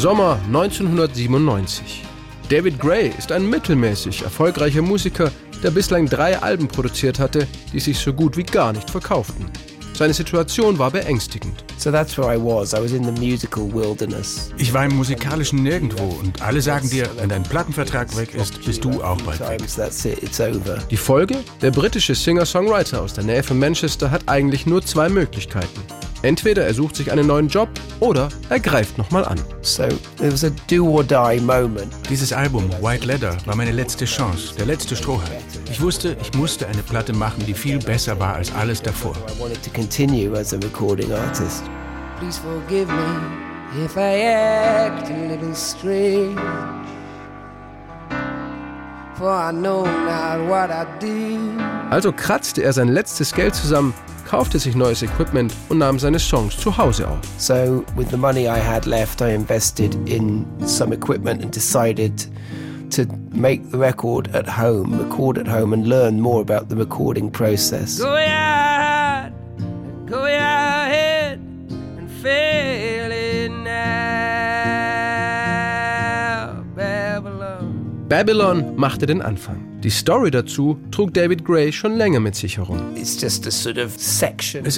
Sommer 1997. David Gray ist ein mittelmäßig erfolgreicher Musiker, der bislang drei Alben produziert hatte, die sich so gut wie gar nicht verkauften. Seine Situation war beängstigend. So that's where I was. I was in the musical wilderness. Ich war im musikalischen Nirgendwo und alle sagen dir, wenn dein Plattenvertrag weg ist, bist du auch bald weg. Die Folge? Der britische Singer-Songwriter aus der Nähe von Manchester hat eigentlich nur zwei Möglichkeiten. Entweder er sucht sich einen neuen Job oder er greift nochmal an. So it was a do or die moment. Dieses Album, White Leather, war meine letzte Chance, der letzte Strohhalm. Ich wusste, ich musste eine Platte machen, die viel besser war als alles davor. I wanted to continue as a recording artist. Please forgive me if I act a little strange. For I know not what I do. Also kratzte er sein letztes Geld zusammen, kaufte sich neues Equipment und nahm seine Songs zu Hause auf. So with the money I had left, I invested in some equipment and decided to make the record at home, record at home, and learn more about the recording process. Go Babylon. Machte den Anfang. Die Story dazu trug David Gray schon länger mit sich herum. Es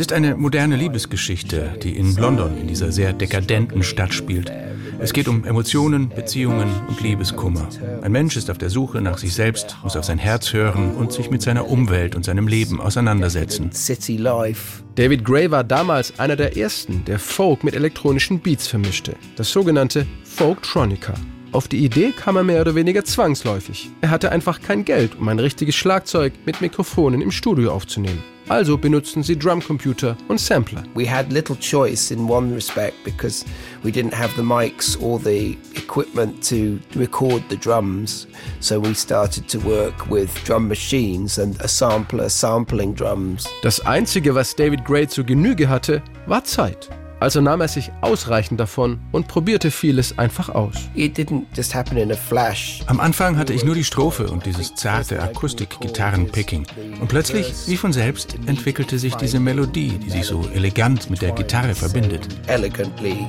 ist eine moderne Liebesgeschichte, die in London, in dieser sehr dekadenten Stadt spielt. Es geht um Emotionen, Beziehungen und Liebeskummer. Ein Mensch ist auf der Suche nach sich selbst, muss auf sein Herz hören und sich mit seiner Umwelt und seinem Leben auseinandersetzen. City life. David Gray war damals einer der ersten, der Folk mit elektronischen Beats vermischte. Das sogenannte Folktronica. Auf die Idee kam er mehr oder weniger zwangsläufig. Er hatte einfach kein Geld, um ein richtiges Schlagzeug mit Mikrofonen im Studio aufzunehmen. Also benutzten sie Drumcomputer und Sampler. We had little choice in one respect because we didn't have the mics or the equipment to record the drums. So we started to work with drum machines and a sampler sampling drums. Das Einzige, was David Gray zu Genüge hatte, war Zeit. Also nahm er sich ausreichend davon und probierte vieles einfach aus. It didn't just happen in a flash. Am Anfang hatte ich nur die Strophe und dieses zarte Akustik-Gitarren-Picking. Und plötzlich, wie von selbst, entwickelte sich diese Melodie, die sich so elegant mit der Gitarre verbindet. Elegantly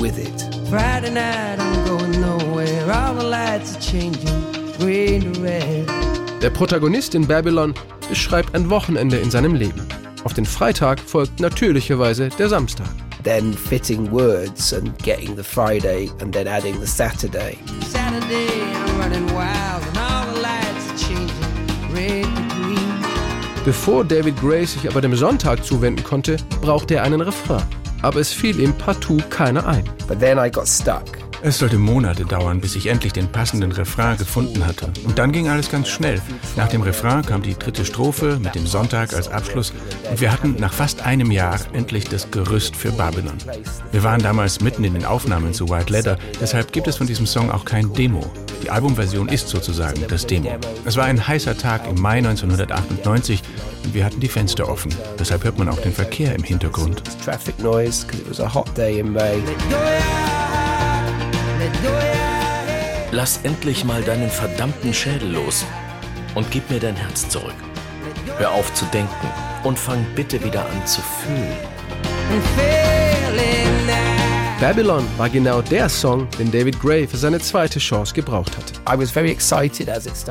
with it. Friday night, I'm going nowhere. All the lights are changing, green to red. Der Protagonist in Babylon beschreibt ein Wochenende in seinem Leben. Auf den Freitag folgt natürlicherweise der Samstag. Then fitting words and getting the Friday and then adding the Saturday. Saturday, I'm running wild, and all the lights are changing, red. Bevor David Gray sich aber dem Sonntag zuwenden konnte, brauchte er einen Refrain. Aber es fiel ihm partout keiner ein. But then I got stuck. Es sollte Monate dauern, bis ich endlich den passenden Refrain gefunden hatte. Und dann ging alles ganz schnell. Nach dem Refrain kam die dritte Strophe mit dem Sonntag als Abschluss und wir hatten nach fast einem Jahr endlich das Gerüst für Babylon. Wir waren damals mitten in den Aufnahmen zu White Leather, deshalb gibt es von diesem Song auch kein Demo. Die Albumversion ist sozusagen das Demo. Es war ein heißer Tag im Mai 1998 und wir hatten die Fenster offen. Deshalb hört man auch den Verkehr im Hintergrund. Traffic noise because it was a hot day in May. Lass endlich mal deinen verdammten Schädel los und gib mir dein Herz zurück. Hör auf zu denken und fang bitte wieder an zu fühlen. Babylon war genau der Song, den David Gray für seine zweite Chance gebraucht hatte.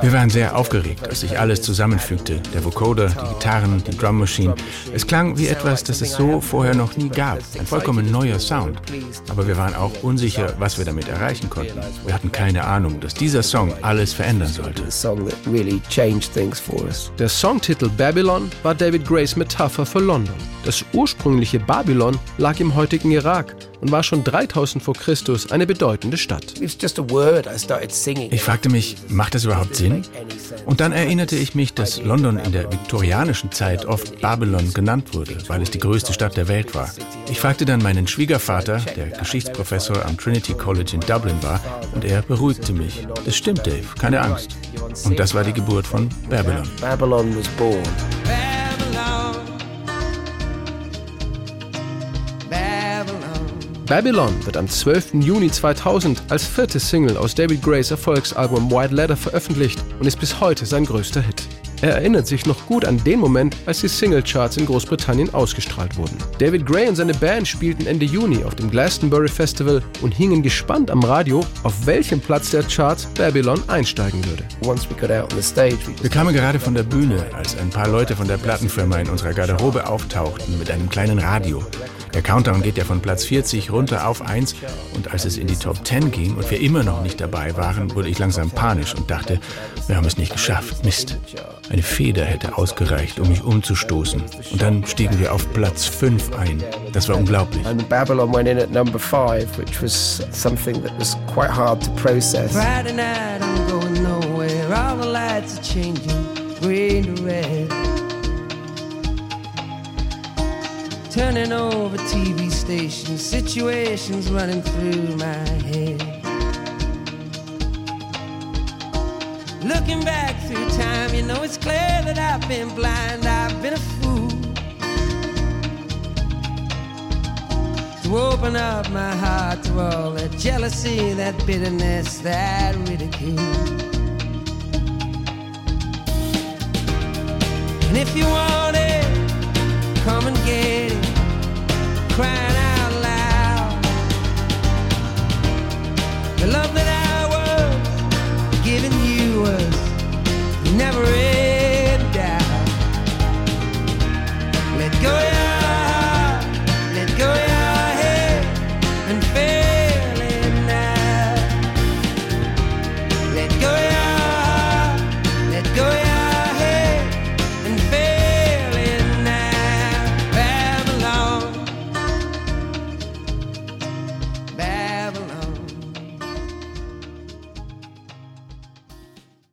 Wir waren sehr aufgeregt, als sich alles zusammenfügte. Der Vocoder, die Gitarren, die Drum Machine. Es klang wie etwas, das es so vorher noch nie gab. Ein vollkommen neuer Sound. Aber wir waren auch unsicher, was wir damit erreichen konnten. Wir hatten keine Ahnung, dass dieser Song alles verändern sollte. Der Songtitel Babylon war David Grays Metapher für London. Das ursprüngliche Babylon lag im heutigen Irak und war schon 3000 vor Christus eine bedeutende Stadt. It was just a word I started singing. Ich fragte mich, macht das überhaupt Sinn? Und dann erinnerte ich mich, dass London in der viktorianischen Zeit oft Babylon genannt wurde, weil es die größte Stadt der Welt war. Ich fragte dann meinen Schwiegervater, der Geschichtsprofessor am Trinity College in Dublin war, und er beruhigte mich. Das stimmt, Dave, keine Angst. Und das war die Geburt von Babylon. Babylon was born. Babylon. Wird am 12. Juni 2000 als vierte Single aus David Grays Erfolgsalbum White Leather veröffentlicht und ist bis heute sein größter Hit. Er erinnert sich noch gut an den Moment, als die Singlecharts in Großbritannien ausgestrahlt wurden. David Gray und seine Band spielten Ende Juni auf dem Glastonbury Festival und hingen gespannt am Radio, auf welchem Platz der Charts Babylon einsteigen würde. Wir kamen gerade von der Bühne, als ein paar Leute von der Plattenfirma in unserer Garderobe auftauchten mit einem kleinen Radio. Der Countdown geht ja von Platz 40 runter auf 1 und als es in die Top 10 ging und wir immer noch nicht dabei waren, wurde ich langsam panisch und dachte, wir haben es nicht geschafft. Mist. Eine Feder hätte ausgereicht, um mich umzustoßen. Und dann stiegen wir auf Platz 5 ein. Das war unglaublich. And Babylon went in at number 5, which was something that was quite hard to process. Friday night, I'm going nowhere. All the lights are changing, green to red. Turning over TV stations, situations running through my head. Looking back through time, you know it's clear that I've been blind, I've been a fool. To open up my heart to all that jealousy, that bitterness, that ridicule. And if you want it, come and get it.